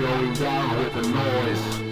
going down with the noise.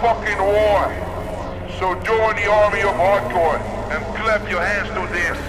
fucking war. So join the army of hardcore and clap your hands to this.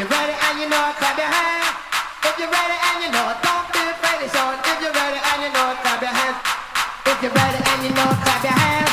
you're ready and you know it, clap your hands. If you're ready and you know it, don't be afraid, it's on. If you're ready and you know it, clap your hands. If you're ready and you know it, clap your hands.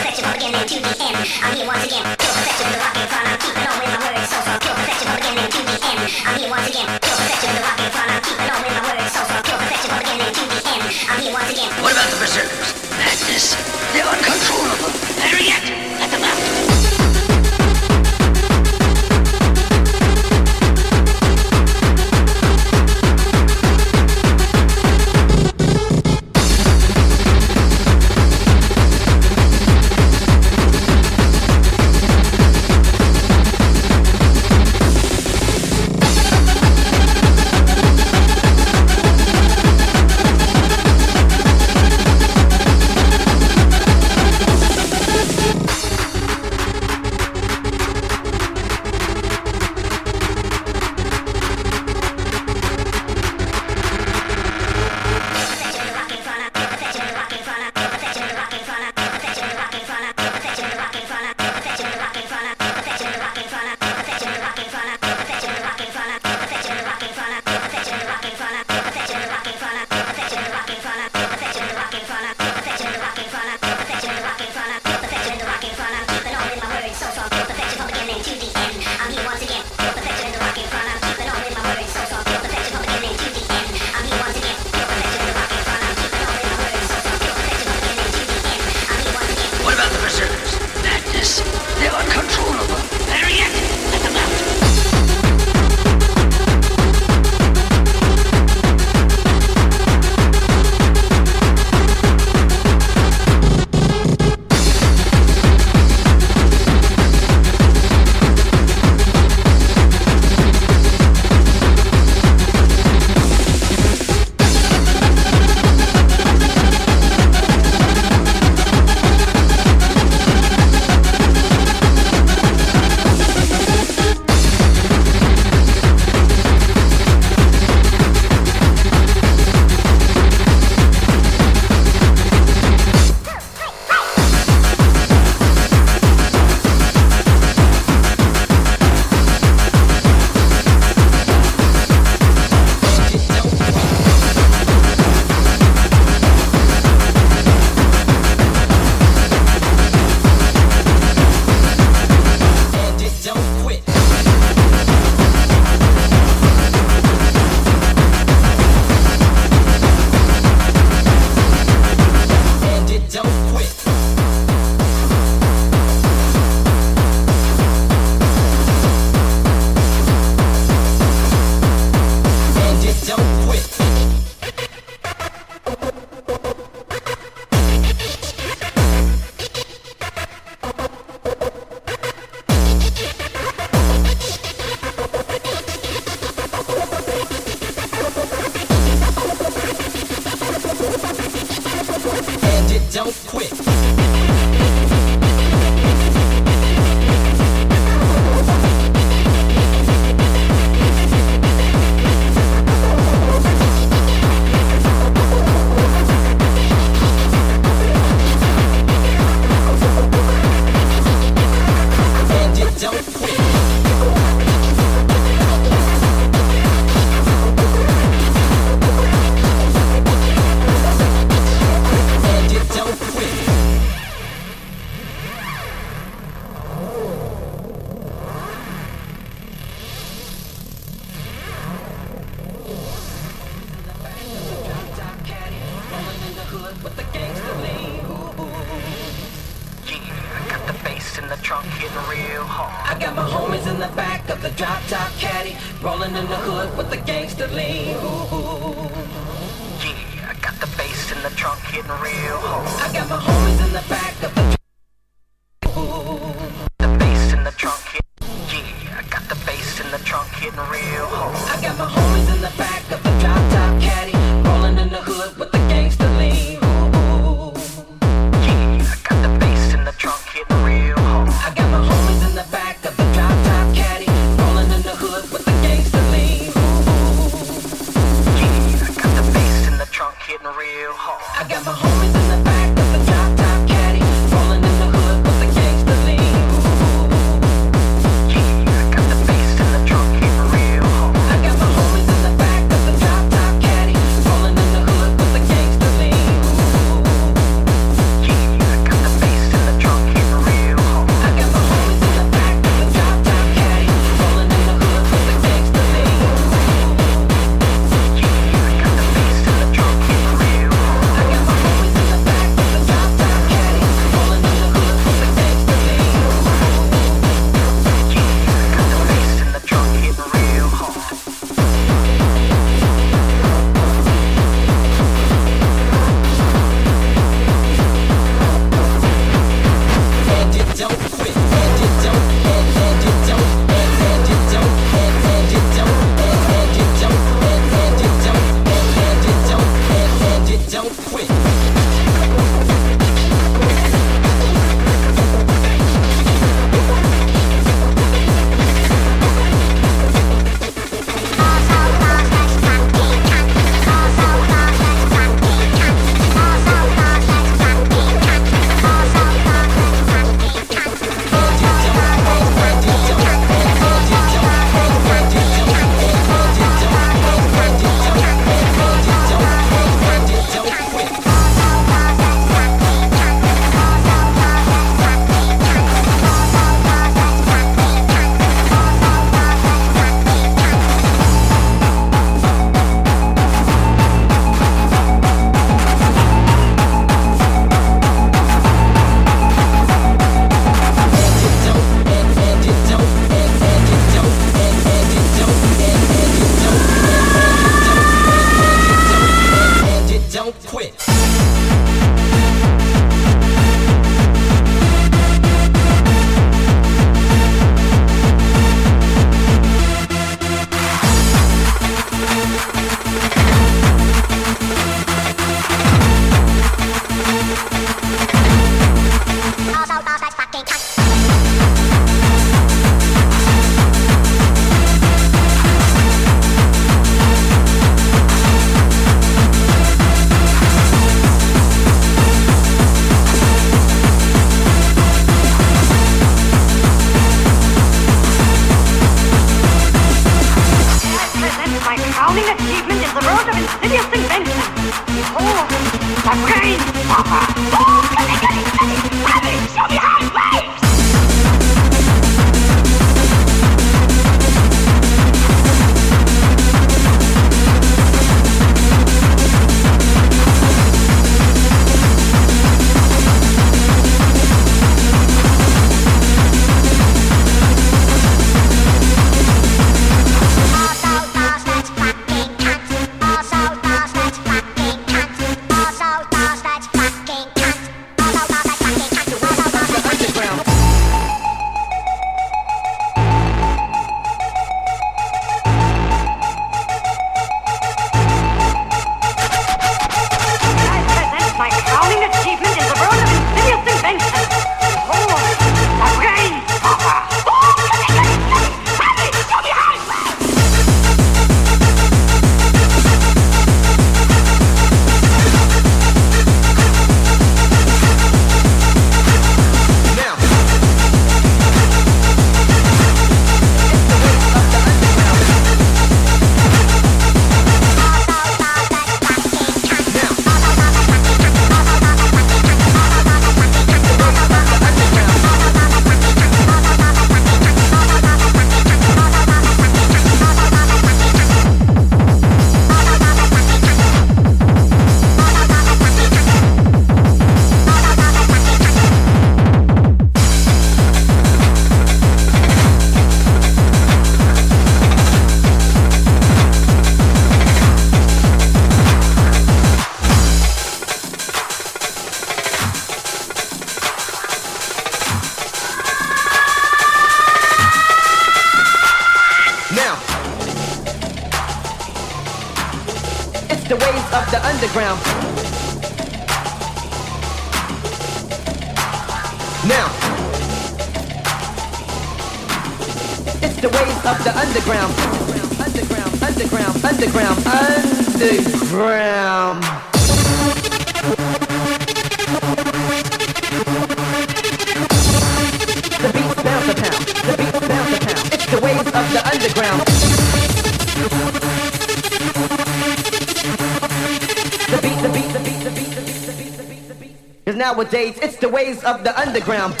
of the underground.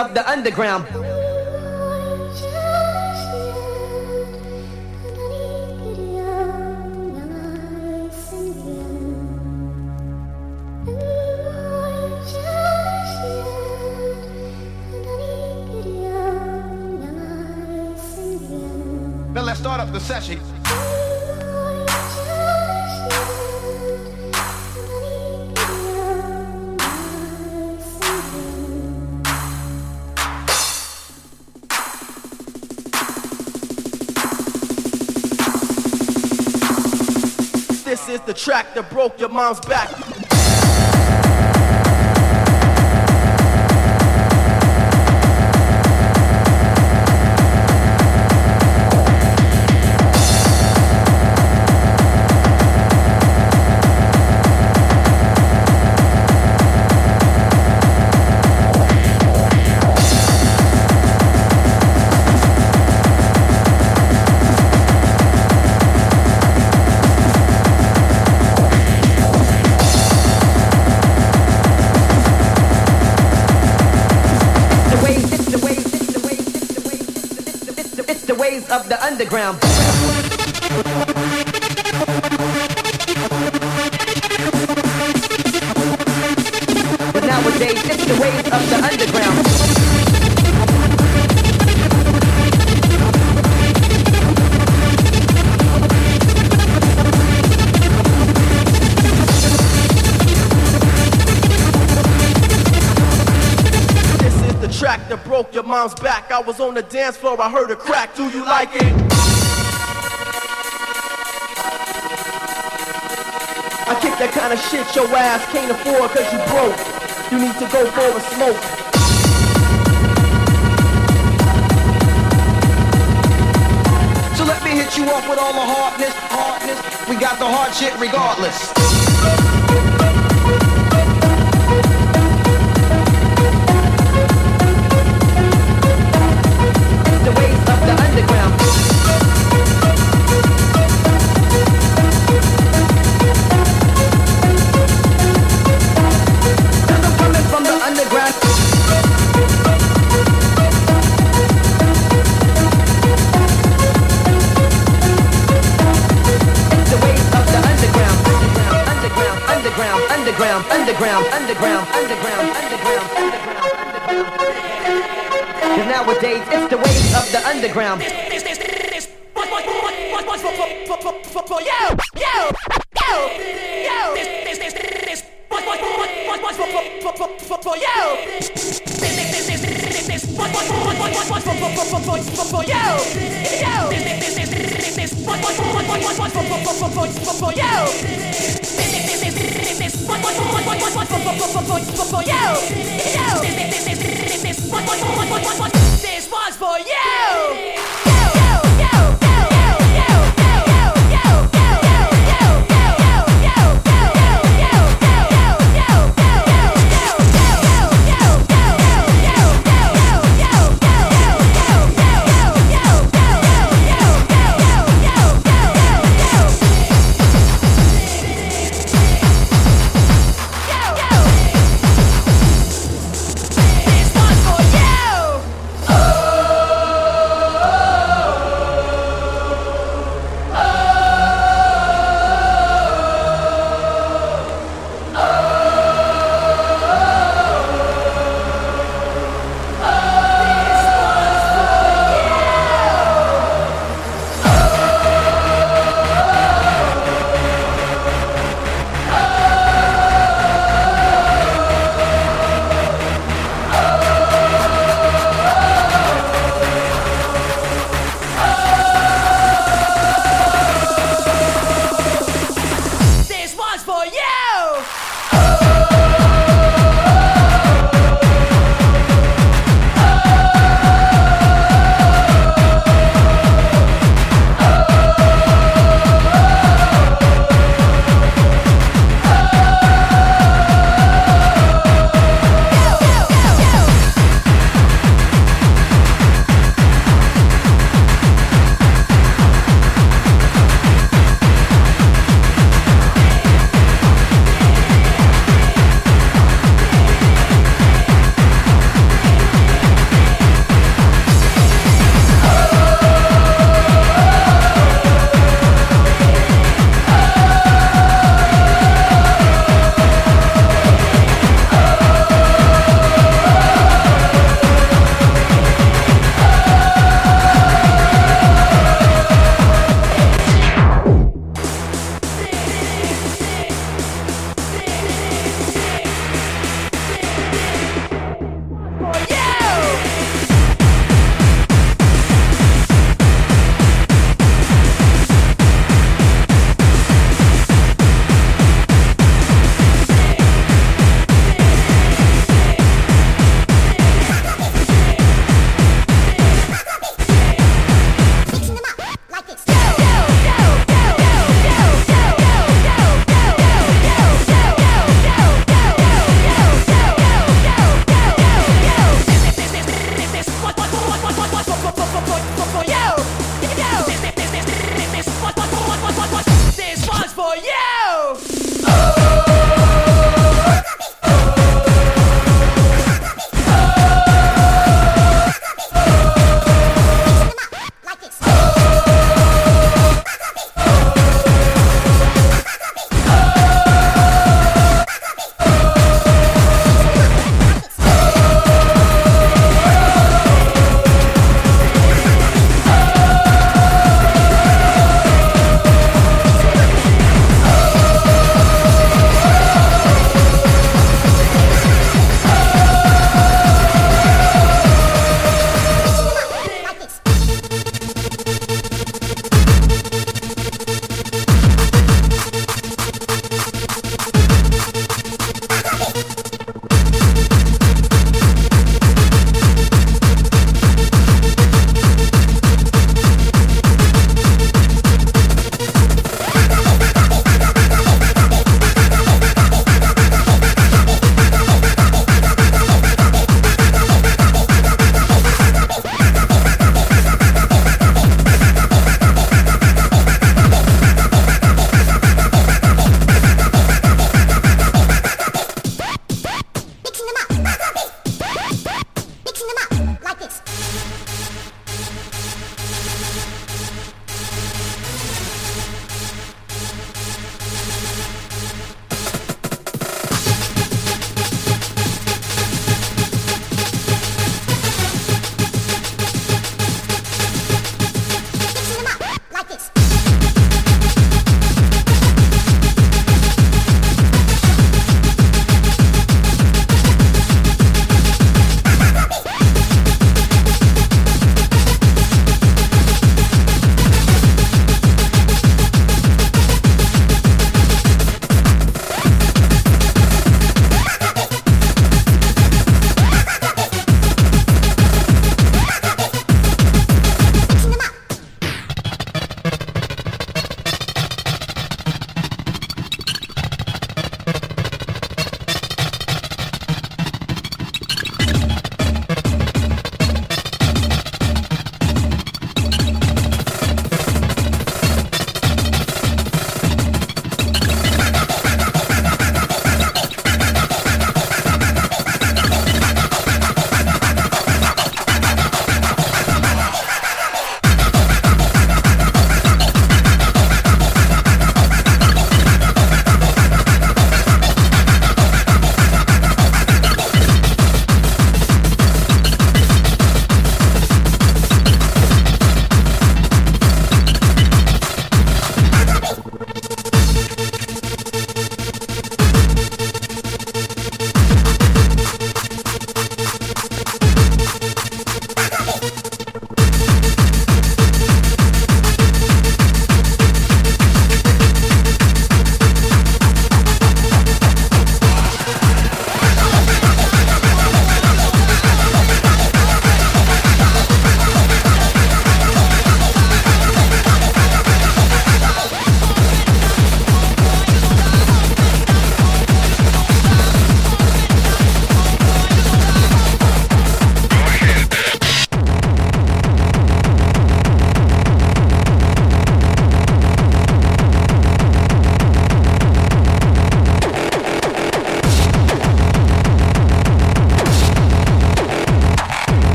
of the underground. track that broke your mom's back. it's the ways of the underground. back. I was on the dance floor, I heard a crack. Do you like it? I kick that kind of shit your ass can't afford cause you broke. You need to go for a smoke. So let me hit you off with all my hardness, hardness. We got the hard shit regardless.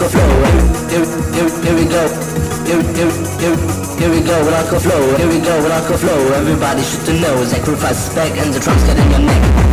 A flow. Here, we go. here, we go. here we go. Here, here, here, here we go. A flow. Here we go. A flow. Everybody should know. Sacrifice back and the drums get in your neck.